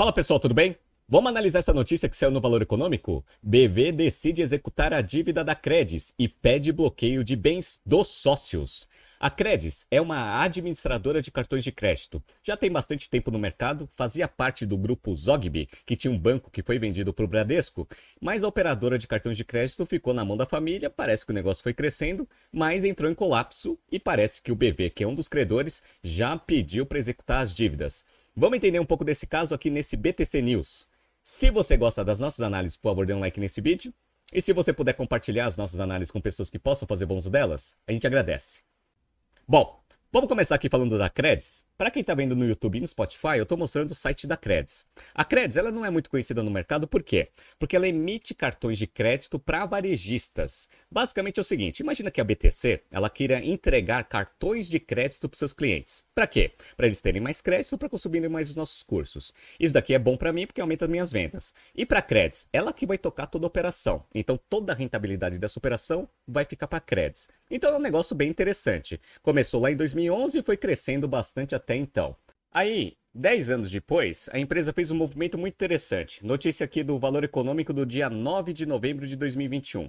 Fala pessoal, tudo bem? Vamos analisar essa notícia que saiu no Valor Econômico? BV decide executar a dívida da Credis e pede bloqueio de bens dos sócios. A Credis é uma administradora de cartões de crédito. Já tem bastante tempo no mercado, fazia parte do grupo Zogby, que tinha um banco que foi vendido para o Bradesco, mas a operadora de cartões de crédito ficou na mão da família, parece que o negócio foi crescendo, mas entrou em colapso e parece que o BV, que é um dos credores, já pediu para executar as dívidas. Vamos entender um pouco desse caso aqui nesse BTC News. Se você gosta das nossas análises, por favor, dê um like nesse vídeo. E se você puder compartilhar as nossas análises com pessoas que possam fazer bom uso delas, a gente agradece. Bom, vamos começar aqui falando da Credis. Para quem está vendo no YouTube e no Spotify, eu estou mostrando o site da Credis. A Credis ela não é muito conhecida no mercado, por quê? Porque ela emite cartões de crédito para varejistas. Basicamente é o seguinte, imagina que a BTC ela queira entregar cartões de crédito para seus clientes. Para quê? Para eles terem mais crédito para consumirem mais os nossos cursos. Isso daqui é bom para mim porque aumenta as minhas vendas. E para a Credis, ela que vai tocar toda a operação. Então toda a rentabilidade dessa operação vai ficar para a Credis. Então é um negócio bem interessante. Começou lá em 2011 e foi crescendo bastante até até então. Aí, 10 anos depois, a empresa fez um movimento muito interessante. Notícia aqui do Valor Econômico do dia 9 de novembro de 2021.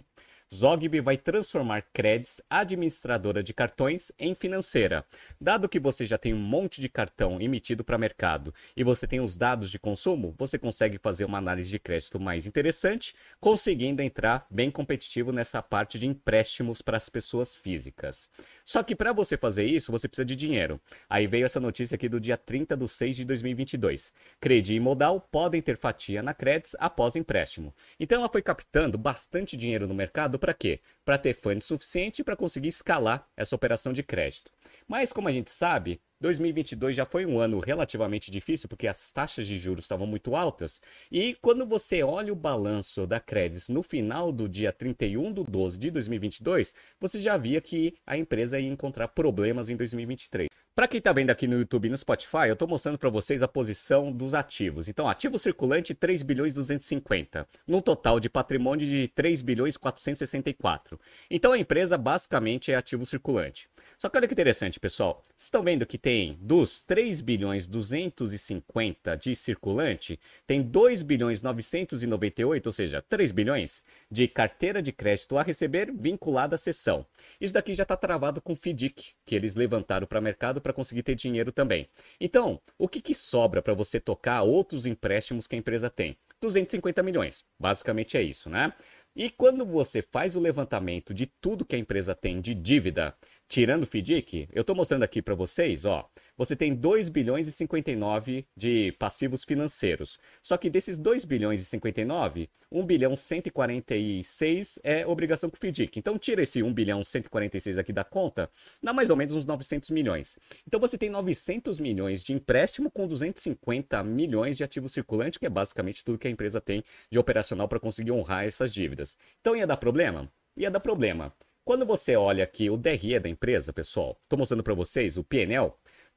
Zogby vai transformar Credis, administradora de cartões, em financeira. Dado que você já tem um monte de cartão emitido para mercado e você tem os dados de consumo, você consegue fazer uma análise de crédito mais interessante, conseguindo entrar bem competitivo nessa parte de empréstimos para as pessoas físicas. Só que para você fazer isso, você precisa de dinheiro. Aí veio essa notícia aqui do dia 30 de 6 de 2022. Credi e Modal podem ter fatia na Credis após empréstimo. Então ela foi captando bastante dinheiro no mercado para quê? Para ter fundos suficiente para conseguir escalar essa operação de crédito. Mas como a gente sabe, 2022 já foi um ano relativamente difícil porque as taxas de juros estavam muito altas. E quando você olha o balanço da Credis no final do dia 31 de 12 de 2022, você já via que a empresa ia encontrar problemas em 2023. Para quem está vendo aqui no YouTube e no Spotify, eu estou mostrando para vocês a posição dos ativos. Então, ativo circulante 3 bilhões 250, num total de patrimônio de 3 bilhões 464. Então, a empresa basicamente é ativo circulante. Só que olha que interessante, pessoal. Vocês estão vendo que tem dos 3 bilhões 250 de circulante, tem 2 bilhões 998, ou seja, 3 bilhões de carteira de crédito a receber vinculada à sessão. Isso daqui já está travado com o FDIC, que eles levantaram para o mercado para conseguir ter dinheiro também. Então, o que, que sobra para você tocar outros empréstimos que a empresa tem? 250 milhões. Basicamente é isso, né? E quando você faz o levantamento de tudo que a empresa tem de dívida, tirando o FDIC, eu estou mostrando aqui para vocês, ó, você tem 2 bilhões e 59 de passivos financeiros. Só que desses 2 bilhões e 59, 1 bilhão 146 é obrigação com o FDIC. Então tira esse 1 bilhão 146 aqui da conta, dá mais ou menos uns 900 milhões. Então você tem 900 milhões de empréstimo com 250 milhões de ativo circulante, que é basicamente tudo que a empresa tem de operacional para conseguir honrar essas dívidas. Então ia dar problema? Ia dar problema. Quando você olha aqui o DRE da empresa, pessoal, estou mostrando para vocês o PNL,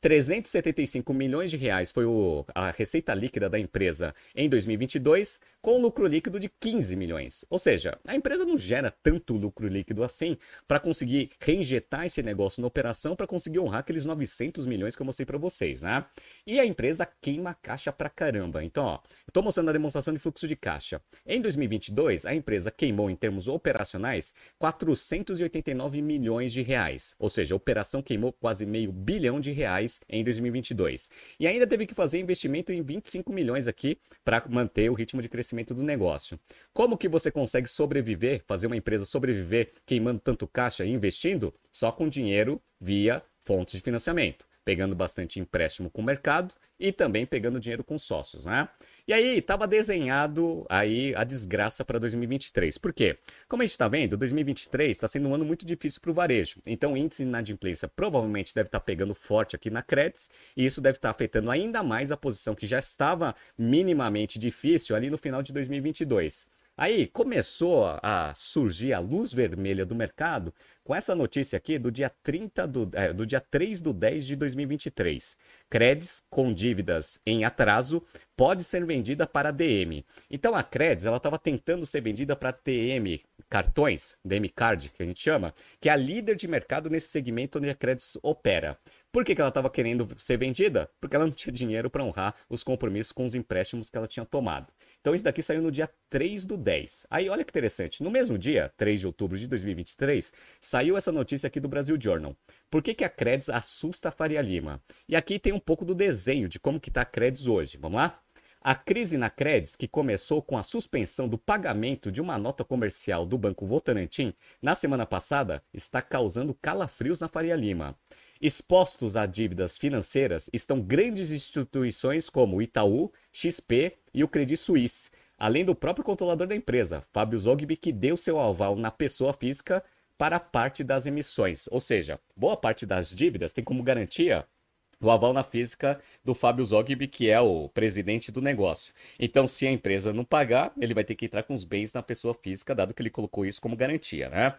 375 milhões de reais foi o, a receita líquida da empresa em 2022, com lucro líquido de 15 milhões. Ou seja, a empresa não gera tanto lucro líquido assim para conseguir reinjetar esse negócio na operação para conseguir honrar aqueles 900 milhões que eu mostrei para vocês, né? E a empresa queima caixa para caramba. Então, ó, estou mostrando a demonstração de fluxo de caixa. Em 2022, a empresa queimou em termos operacionais 489 milhões de reais. Ou seja, a operação queimou quase meio bilhão de reais em 2022. E ainda teve que fazer investimento em 25 milhões aqui para manter o ritmo de crescimento do negócio. Como que você consegue sobreviver, fazer uma empresa sobreviver queimando tanto caixa e investindo? Só com dinheiro via fontes de financiamento pegando bastante empréstimo com o mercado e também pegando dinheiro com sócios, né? E aí estava desenhado aí a desgraça para 2023. Por quê? Como a gente está vendo, 2023 está sendo um ano muito difícil para o varejo. Então o índice de inadimplência provavelmente deve estar tá pegando forte aqui na Credits e isso deve estar tá afetando ainda mais a posição que já estava minimamente difícil ali no final de 2022. Aí começou a surgir a luz vermelha do mercado com essa notícia aqui do dia 30 do, é, do dia 3 do 10 de 2023. Credis com dívidas em atraso pode ser vendida para DM. Então a Credis ela estava tentando ser vendida para DM cartões, DM Card que a gente chama, que é a líder de mercado nesse segmento onde a Credis opera. Por que, que ela estava querendo ser vendida? Porque ela não tinha dinheiro para honrar os compromissos com os empréstimos que ela tinha tomado. Então isso daqui saiu no dia 3 do 10. Aí olha que interessante, no mesmo dia, 3 de outubro de 2023, saiu essa notícia aqui do Brasil Journal. Por que, que a Credis assusta a Faria Lima? E aqui tem um pouco do desenho de como que está a Credis hoje. Vamos lá? A crise na Credis, que começou com a suspensão do pagamento de uma nota comercial do Banco Votorantim na semana passada, está causando calafrios na Faria Lima. Expostos a dívidas financeiras estão grandes instituições como Itaú, XP e o Credit Suisse, além do próprio controlador da empresa, Fábio Zogby, que deu seu aval na pessoa física para parte das emissões. Ou seja, boa parte das dívidas tem como garantia do aval na física do Fábio Zogby, que é o presidente do negócio. Então, se a empresa não pagar, ele vai ter que entrar com os bens na pessoa física, dado que ele colocou isso como garantia, né?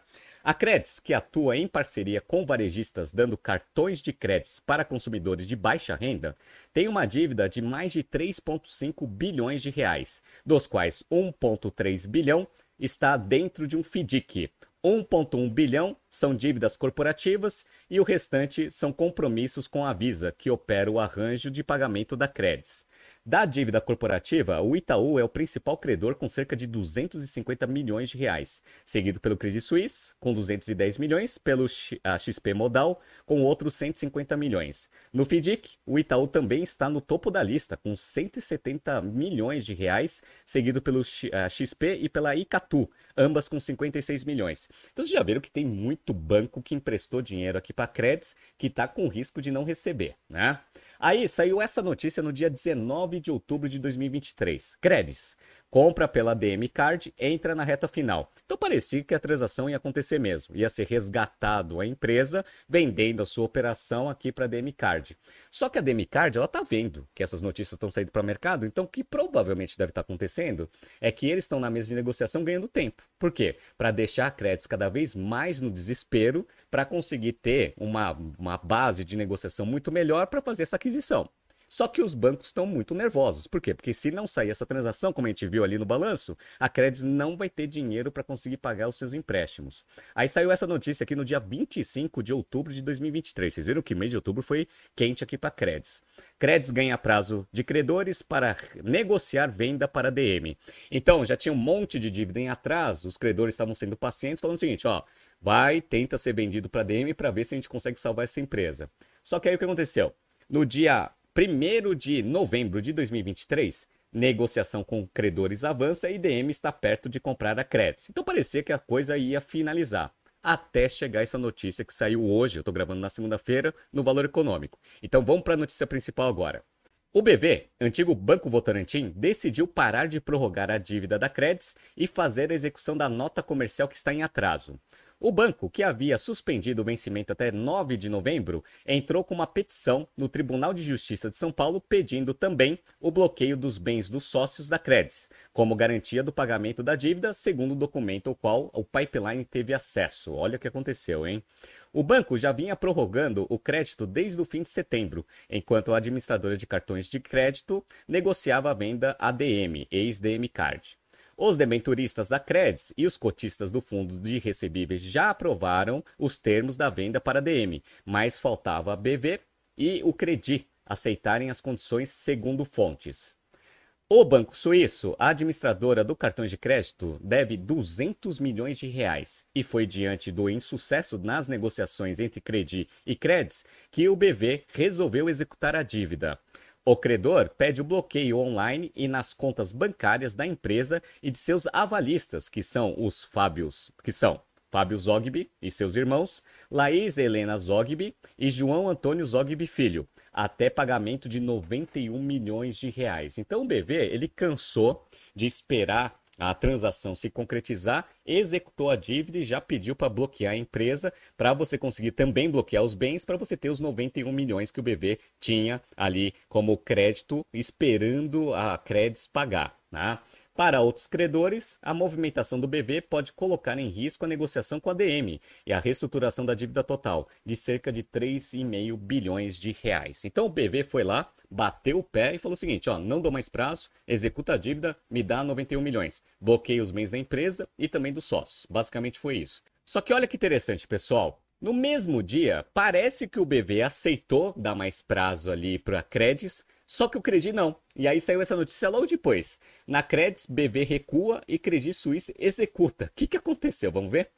A Credis, que atua em parceria com varejistas dando cartões de créditos para consumidores de baixa renda, tem uma dívida de mais de 3,5 bilhões de reais, dos quais 1,3 bilhão está dentro de um FDIC, 1,1 bilhão são dívidas corporativas e o restante são compromissos com a Visa, que opera o arranjo de pagamento da Credis. Da dívida corporativa, o Itaú é o principal credor com cerca de 250 milhões de reais, seguido pelo Credit Suisse com 210 milhões, pelo XP Modal com outros 150 milhões. No FDIC, o Itaú também está no topo da lista com 170 milhões de reais, seguido pelo XP e pela Icatu, ambas com 56 milhões. Então vocês já viram que tem muito banco que emprestou dinheiro aqui para Credits que está com risco de não receber, né? Aí saiu essa notícia no dia 19 de outubro de 2023. Credis, compra pela DM Card, entra na reta final. Então parecia que a transação ia acontecer mesmo. Ia ser resgatado a empresa vendendo a sua operação aqui para a DM Card. Só que a DM Card, ela tá vendo que essas notícias estão saindo para o mercado, então o que provavelmente deve estar tá acontecendo é que eles estão na mesa de negociação ganhando tempo. Por quê? Para deixar a Credis cada vez mais no desespero para conseguir ter uma, uma base de negociação muito melhor para fazer essa aquisição. Só que os bancos estão muito nervosos. Por quê? Porque se não sair essa transação, como a gente viu ali no balanço, a Credis não vai ter dinheiro para conseguir pagar os seus empréstimos. Aí saiu essa notícia aqui no dia 25 de outubro de 2023. Vocês viram que mês de outubro foi quente aqui para a Credis. Credis ganha prazo de credores para negociar venda para DM. Então, já tinha um monte de dívida em atraso, os credores estavam sendo pacientes, falando o seguinte, ó, vai, tenta ser vendido para DM para ver se a gente consegue salvar essa empresa. Só que aí o que aconteceu? No dia 1 de novembro de 2023, negociação com credores avança e IDM está perto de comprar a Credits. Então parecia que a coisa ia finalizar. Até chegar essa notícia que saiu hoje, eu estou gravando na segunda-feira, no Valor Econômico. Então vamos para a notícia principal agora. O BV, antigo Banco Votorantim, decidiu parar de prorrogar a dívida da Credits e fazer a execução da nota comercial que está em atraso. O banco, que havia suspendido o vencimento até 9 de novembro, entrou com uma petição no Tribunal de Justiça de São Paulo pedindo também o bloqueio dos bens dos sócios da Credis, como garantia do pagamento da dívida, segundo o documento ao qual o Pipeline teve acesso. Olha o que aconteceu, hein? O banco já vinha prorrogando o crédito desde o fim de setembro, enquanto a administradora de cartões de crédito negociava a venda ADM, ex-DM Card. Os debenturistas da Credis e os cotistas do fundo de recebíveis já aprovaram os termos da venda para a DM, mas faltava a BV e o Credi aceitarem as condições segundo fontes. O Banco Suíço, a administradora do cartão de crédito, deve 200 milhões de reais e foi diante do insucesso nas negociações entre Credi e Credis que o BV resolveu executar a dívida. O credor pede o bloqueio online e nas contas bancárias da empresa e de seus avalistas, que são os Fábios, que são Fábio Zogby e seus irmãos, Laís Helena Zogby e João Antônio Zogby Filho, até pagamento de 91 milhões de reais. Então o BV, ele cansou de esperar a transação se concretizar, executou a dívida e já pediu para bloquear a empresa, para você conseguir também bloquear os bens, para você ter os 91 milhões que o BV tinha ali como crédito, esperando a Credis pagar. Né? Para outros credores, a movimentação do BV pode colocar em risco a negociação com a DM e a reestruturação da dívida total, de cerca de 3,5 bilhões de reais. Então o BV foi lá, bateu o pé e falou o seguinte: ó, não dou mais prazo, executa a dívida, me dá 91 milhões. Bloqueia os bens da empresa e também dos sócios. Basicamente foi isso. Só que olha que interessante, pessoal. No mesmo dia, parece que o BV aceitou dar mais prazo ali para Credis, só que o Credit não. E aí saiu essa notícia logo depois. Na Credis, BV recua e Credit Suisse executa. O que, que aconteceu? Vamos ver?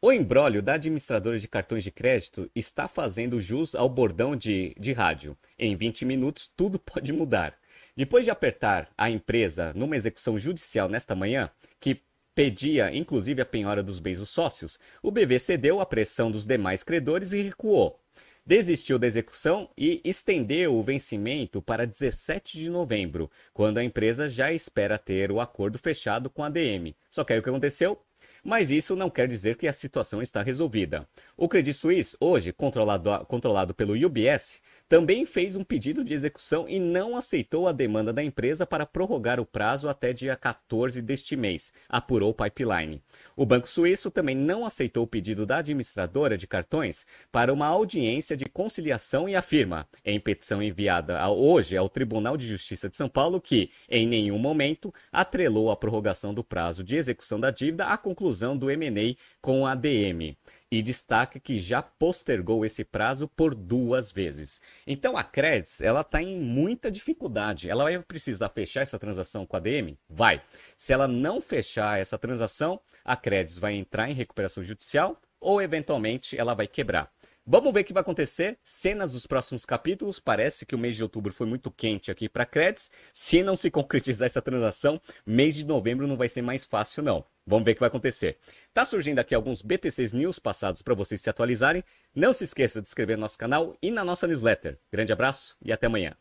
O embrólio da administradora de cartões de crédito está fazendo jus ao bordão de, de rádio. Em 20 minutos, tudo pode mudar. Depois de apertar a empresa numa execução judicial nesta manhã, que pedia inclusive a penhora dos bens dos sócios, o BV cedeu à pressão dos demais credores e recuou. Desistiu da execução e estendeu o vencimento para 17 de novembro, quando a empresa já espera ter o acordo fechado com a DM. Só que aí o que aconteceu? Mas isso não quer dizer que a situação está resolvida. O Credit Suisse, hoje controlado, controlado pelo UBS, também fez um pedido de execução e não aceitou a demanda da empresa para prorrogar o prazo até dia 14 deste mês, apurou o Pipeline. O Banco Suíço também não aceitou o pedido da administradora de cartões para uma audiência de conciliação e afirma, em petição enviada hoje ao Tribunal de Justiça de São Paulo, que, em nenhum momento, atrelou a prorrogação do prazo de execução da dívida à conclusão do M&A com a DM e destaca que já postergou esse prazo por duas vezes. Então a Credits ela está em muita dificuldade. Ela vai precisar fechar essa transação com a DM? Vai. Se ela não fechar essa transação, a Credits vai entrar em recuperação judicial ou eventualmente ela vai quebrar. Vamos ver o que vai acontecer. Cenas dos próximos capítulos. Parece que o mês de outubro foi muito quente aqui para Credits. Se não se concretizar essa transação, mês de novembro não vai ser mais fácil, não. Vamos ver o que vai acontecer. Tá surgindo aqui alguns BTCs News passados para vocês se atualizarem. Não se esqueça de inscrever no nosso canal e na nossa newsletter. Grande abraço e até amanhã.